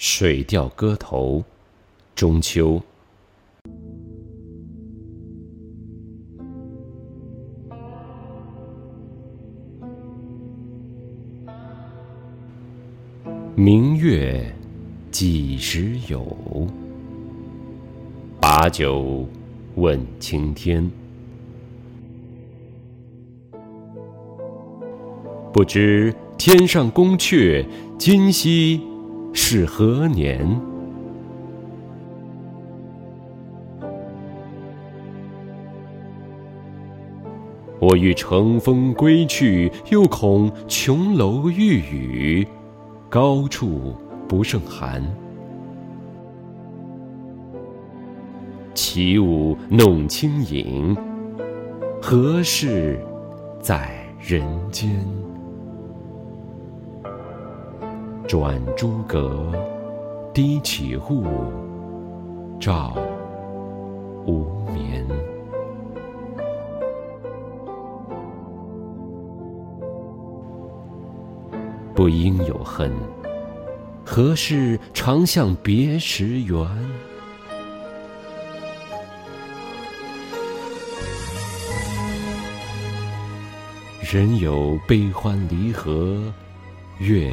水调歌头·中秋。明月几时有？把酒问青天。不知天上宫阙，今夕是何年？我欲乘风归去，又恐琼楼玉宇，高处不胜寒。起舞弄清影，何事在人间？转朱阁，低绮户，照无眠。不应有恨，何事长向别时圆？人有悲欢离合，月。